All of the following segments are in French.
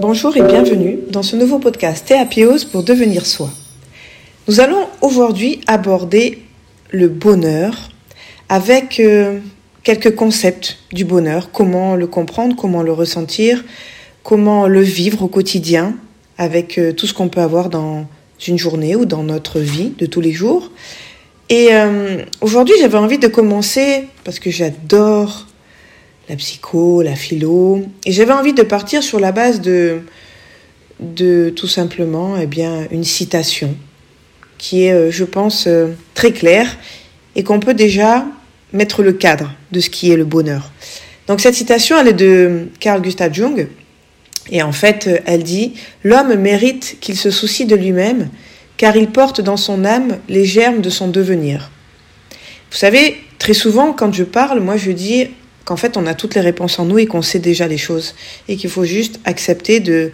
Bonjour et bienvenue dans ce nouveau podcast Théapios pour devenir soi. Nous allons aujourd'hui aborder le bonheur avec euh, quelques concepts du bonheur, comment le comprendre, comment le ressentir, comment le vivre au quotidien avec euh, tout ce qu'on peut avoir dans une journée ou dans notre vie de tous les jours. Et euh, aujourd'hui, j'avais envie de commencer parce que j'adore la psycho, la philo, et j'avais envie de partir sur la base de, de tout simplement eh bien, une citation qui est, euh, je pense, euh, très claire et qu'on peut déjà mettre le cadre de ce qui est le bonheur. Donc cette citation, elle est de Carl Gustav Jung, et en fait, elle dit L'homme mérite qu'il se soucie de lui-même, car il porte dans son âme les germes de son devenir. Vous savez, très souvent, quand je parle, moi je dis qu'en fait, on a toutes les réponses en nous et qu'on sait déjà les choses. Et qu'il faut juste accepter de,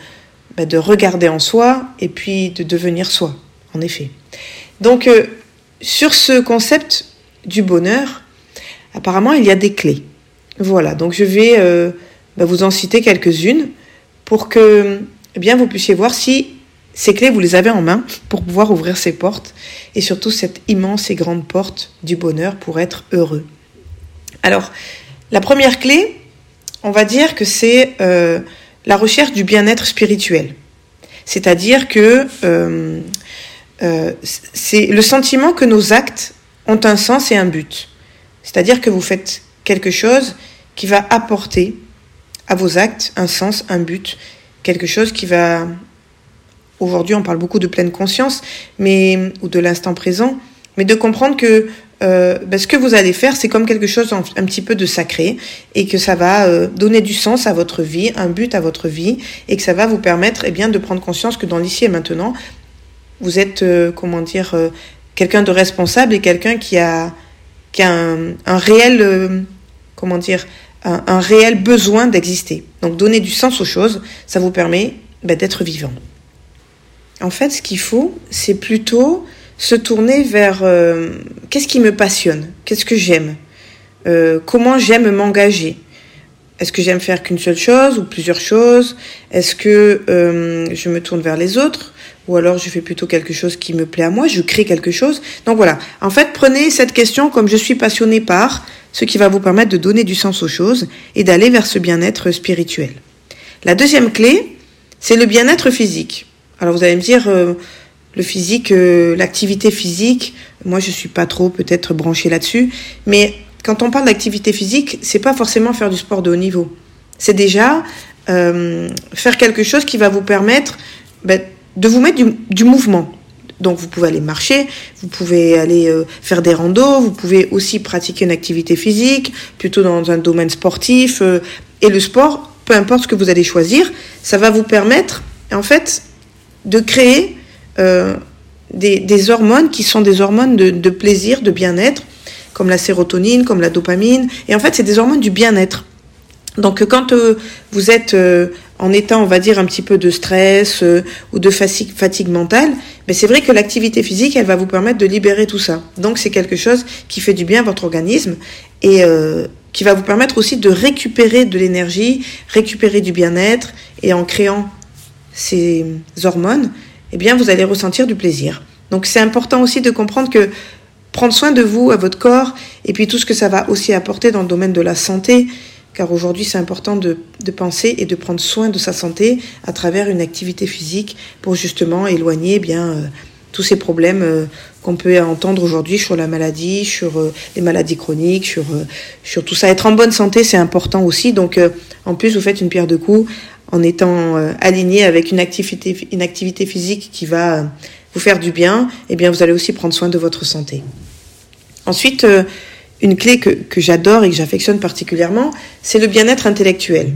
bah, de regarder en soi et puis de devenir soi, en effet. Donc, euh, sur ce concept du bonheur, apparemment, il y a des clés. Voilà, donc je vais euh, bah, vous en citer quelques-unes pour que eh bien, vous puissiez voir si ces clés, vous les avez en main pour pouvoir ouvrir ces portes et surtout cette immense et grande porte du bonheur pour être heureux. Alors, la première clé, on va dire que c'est euh, la recherche du bien-être spirituel. C'est-à-dire que euh, euh, c'est le sentiment que nos actes ont un sens et un but. C'est-à-dire que vous faites quelque chose qui va apporter à vos actes un sens, un but, quelque chose qui va... Aujourd'hui, on parle beaucoup de pleine conscience, mais ou de l'instant présent, mais de comprendre que euh, ben, ce que vous allez faire, c'est comme quelque chose un, petit peu de sacré et que ça va euh, donner du sens à votre vie, un but à votre vie et que ça va vous permettre eh bien, de prendre conscience que dans l'ici et maintenant, vous êtes, euh, comment dire, quelqu'un de responsable et quelqu'un qui a, qui a un, réel, comment dire, un, réel besoin d'exister. Donc donner du sens aux choses, ça vous permet ben, d'être vivant. En fait, ce qu'il faut, c'est plutôt se tourner vers euh, qu'est-ce qui me passionne, qu'est-ce que j'aime, euh, comment j'aime m'engager? Est-ce que j'aime faire qu'une seule chose ou plusieurs choses? Est-ce que euh, je me tourne vers les autres? Ou alors je fais plutôt quelque chose qui me plaît à moi, je crée quelque chose? Donc voilà, en fait, prenez cette question comme je suis passionné par, ce qui va vous permettre de donner du sens aux choses et d'aller vers ce bien-être spirituel. La deuxième clé, c'est le bien-être physique. Alors vous allez me dire, le physique, euh, l'activité physique, moi je suis pas trop peut-être branchée là-dessus, mais quand on parle d'activité physique, c'est pas forcément faire du sport de haut niveau. C'est déjà euh, faire quelque chose qui va vous permettre ben, de vous mettre du, mouvement. Donc vous pouvez aller marcher, vous pouvez aller euh, faire des randos, vous pouvez aussi pratiquer une activité physique, plutôt dans un domaine sportif. et le sport, peu importe ce que vous allez choisir, ça va vous permettre en fait de créer euh, des, hormones qui sont des hormones de, plaisir, de bien-être, comme la sérotonine, comme la dopamine. Et en fait, c'est des hormones du bien-être. Donc quand euh, vous êtes euh, en état, on va dire, un petit peu de stress ou de fatigue, fatigue mentale, mais c'est vrai que l'activité physique, elle va vous permettre de libérer tout ça. Donc c'est quelque chose qui fait du bien à votre organisme et qui va vous permettre aussi de récupérer de l'énergie, récupérer du bien-être et en créant ces hormones, eh bien, vous allez ressentir du plaisir. Donc, c'est important aussi de comprendre que prendre soin de vous, à votre corps, et puis tout ce que ça va aussi apporter dans le domaine de la santé, car aujourd'hui c'est important de, penser et de prendre soin de sa santé à travers une activité physique pour justement éloigner eh bien euh, tous ces problèmes euh, qu'on peut entendre aujourd'hui sur la maladie, sur euh, les maladies chroniques, sur, sur tout ça. Être en bonne santé, c'est important aussi. Donc en plus, vous faites une pierre de coups en étant euh, aligné avec une activité, physique qui va euh, vous faire du bien, eh bien vous allez aussi prendre soin de votre santé. Ensuite, euh, une clé que, que j'adore et que j'affectionne particulièrement, c'est le bien-être intellectuel.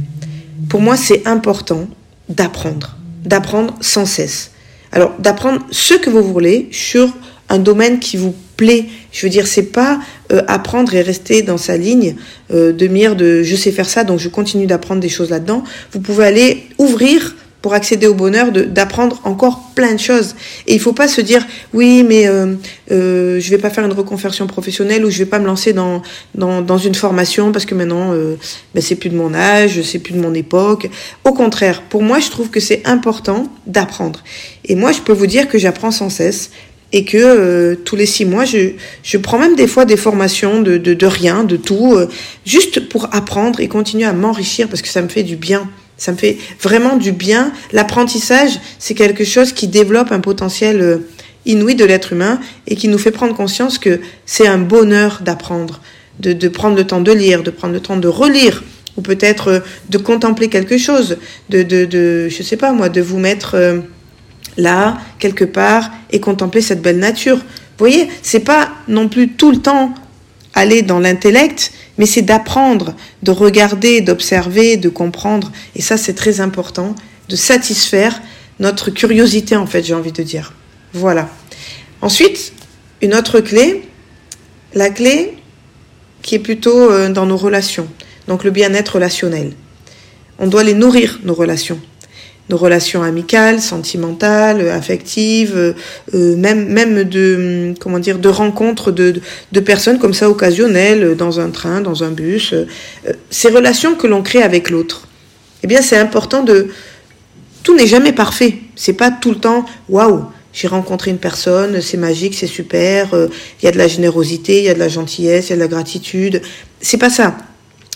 Pour moi, c'est important d'apprendre, d'apprendre sans cesse. Alors, d'apprendre ce que vous voulez sur un domaine qui vous Je veux dire, c'est pas euh, apprendre et rester dans sa ligne euh, de mire de je sais faire ça, donc je continue d'apprendre des choses là-dedans. Vous pouvez aller ouvrir pour accéder au bonheur, d'apprendre encore plein de choses. Et il faut pas se dire oui, mais euh, euh, je vais pas faire une reconversion professionnelle ou je vais pas me lancer dans dans, dans une formation parce que maintenant euh, ben c'est plus de mon âge, c'est plus de mon époque. Au contraire, pour moi, je trouve que c'est important d'apprendre. Et moi, je peux vous dire que j'apprends sans cesse et que euh, tous les six mois, je, je prends même des fois des formations de, de, de rien, de tout, euh, juste pour apprendre et continuer à m'enrichir parce que ça me fait du bien. Ça me fait vraiment du bien. L'apprentissage, c'est quelque chose qui développe un potentiel euh, inouï de l'être humain et qui nous fait prendre conscience que c'est un bonheur d'apprendre, de, de prendre le temps de lire, de prendre le temps de relire ou peut-être de contempler quelque chose, de, de, de, je sais pas moi, de vous mettre là, quelque part, et contempler cette belle nature. Vous voyez, c'est pas non plus tout le temps aller dans l'intellect, mais c'est d'apprendre, de regarder, d'observer, de comprendre. Et ça, c'est très important, de satisfaire notre curiosité, en fait, j'ai envie de dire. Voilà. Ensuite, une autre clé, la clé qui est plutôt euh, dans nos relations, donc le bien-être relationnel. On doit les nourrir, nos relations nos relations amicales, sentimentales, affectives, euh, même même de comment dire de rencontres de, de personnes comme ça occasionnelles dans un train, dans un bus, euh, ces relations que l'on crée avec l'autre. Eh bien, c'est important de tout n'est jamais parfait. C'est pas tout le temps waouh. J'ai rencontré une personne, c'est magique, c'est super, euh, il y a de la générosité, il y a de la gentillesse, il y a de la gratitude. C'est pas ça.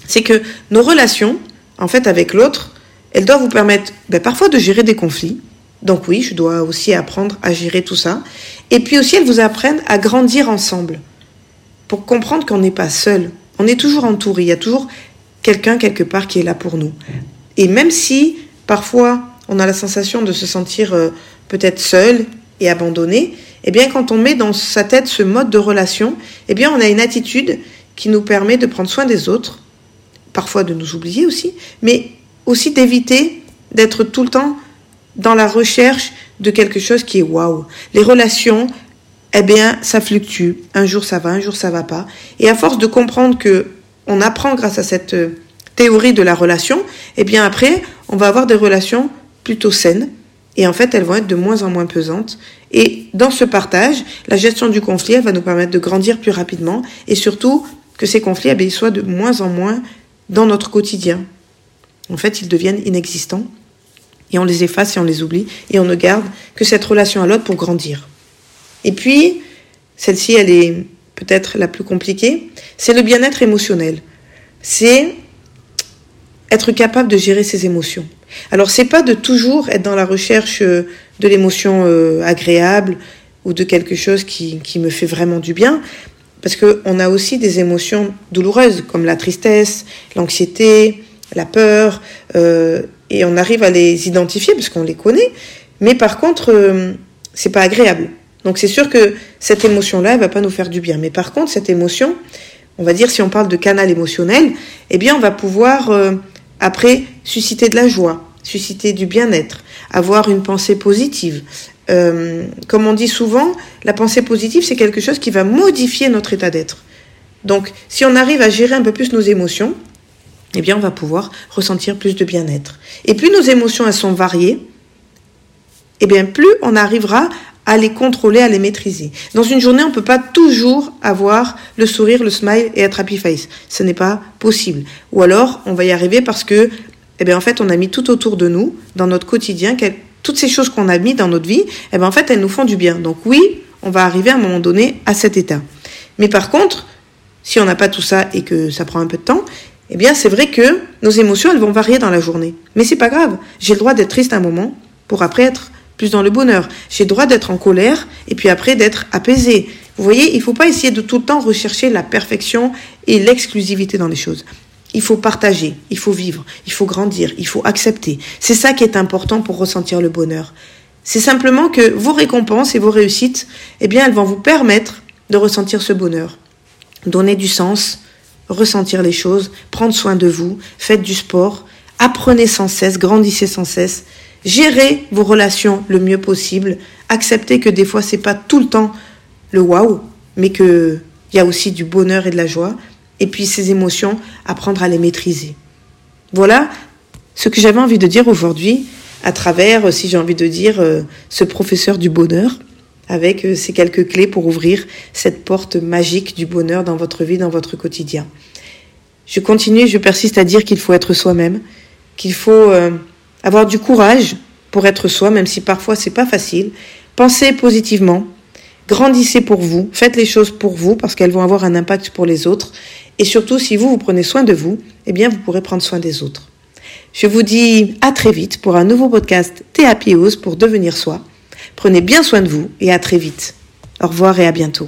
C'est que nos relations, en fait, avec l'autre, elle doit vous permettre ben, parfois de gérer des conflits. Donc oui, je dois aussi apprendre à gérer tout ça. Et puis aussi, elle vous apprennent à grandir ensemble. Pour comprendre qu'on n'est pas seul. On est toujours entouré. Il y a toujours quelqu'un quelque part qui est là pour nous. Et même si parfois on a la sensation de se sentir euh, peut-être seul et abandonné, eh bien quand on met dans sa tête ce mode de relation, eh bien on a une attitude qui nous permet de prendre soin des autres, parfois de nous oublier aussi, mais aussi d'éviter d'être tout le temps dans la recherche de quelque chose qui est waouh. Les relations, eh bien, ça fluctue. Un jour ça va, un jour ça va pas. Et à force de comprendre que on apprend grâce à cette euh, théorie de la relation, eh bien après, on va avoir des relations plutôt saines. Et en fait, elles vont être de moins en moins pesantes. Et dans ce partage, la gestion du conflit, elle va nous permettre de grandir plus rapidement et surtout que ces conflits eh bien, soient de moins en moins dans notre quotidien. En fait, ils deviennent inexistants et on les efface et on les oublie et on ne garde que cette relation à l'autre pour grandir. Et puis, celle-ci, elle est peut-être la plus compliquée, c'est le bien-être émotionnel. C'est être capable de gérer ses émotions. Alors, c'est pas de toujours être dans la recherche euh, de l'émotion euh, agréable ou de quelque chose qui, qui me fait vraiment du bien, parce qu'on a aussi des émotions douloureuses comme la tristesse, l'anxiété, la peur, euh, et on arrive à les identifier parce qu'on les connaît. Mais par contre, euh, c'est pas agréable. Donc c'est sûr que cette émotion-là, elle va pas nous faire du bien. Mais par contre, cette émotion, on va dire si on parle de canal émotionnel, eh bien on va pouvoir euh, après susciter de la joie, susciter du bien-être, avoir une pensée positive. comme on dit souvent, la pensée positive, c'est quelque chose qui va modifier notre état d'être. Donc, si on arrive à gérer un peu plus nos émotions, eh bien, on va pouvoir ressentir plus de bien-être. Et plus nos émotions elles sont variées, eh bien, plus on arrivera à les contrôler, à les maîtriser. Dans une journée, on ne peut pas toujours avoir le sourire, le smile et être happy face. Ce n'est pas possible. Ou alors, on va y arriver parce que, eh bien, en fait, on a mis tout autour de nous, dans notre quotidien, toutes ces choses qu'on a mis dans notre vie, eh bien, en fait, elles nous font du bien. Donc oui, on va arriver à un moment donné à cet état. Mais par contre, si on n'a pas tout ça et que ça prend un peu de temps, eh bien, c'est vrai que nos émotions, elles vont varier dans la journée. Mais c'est pas grave. J'ai le droit d'être triste un moment pour après être plus dans le bonheur. J'ai le droit d'être en colère et puis après d'être apaisé. Vous voyez, il faut pas essayer de tout le temps rechercher la perfection et l'exclusivité dans les choses. Il faut partager, il faut vivre, il faut grandir, il faut accepter. C'est ça qui est important pour ressentir le bonheur. C'est simplement que vos récompenses et vos réussites, eh bien, elles vont vous permettre de ressentir ce bonheur. Donner du sens, ressentir les choses, prendre soin de vous, faites du sport, apprenez sans cesse, grandissez sans cesse, gérez vos relations le mieux possible, acceptez que des fois c'est pas tout le temps le waouh, mais que il y a aussi du bonheur et de la joie, et puis ces émotions, apprendre à les maîtriser. Voilà ce que j'avais envie de dire aujourd'hui à travers, si j'ai envie de dire, ce professeur du bonheur, avec ces quelques clés pour ouvrir cette porte magique du bonheur dans votre vie, dans votre quotidien. Je continue, je persiste à dire qu'il faut être soi-même, qu'il faut avoir du courage pour être soi, même si parfois c'est pas facile. Pensez positivement, grandissez pour vous, faites les choses pour vous parce qu'elles vont avoir un impact pour les autres. Et surtout, si vous vous prenez soin de vous, eh bien, vous pourrez prendre soin des autres. Je vous dis à très vite pour un nouveau podcast Théapios pour devenir soi. Prenez bien soin de vous et à très vite. Au revoir et à bientôt.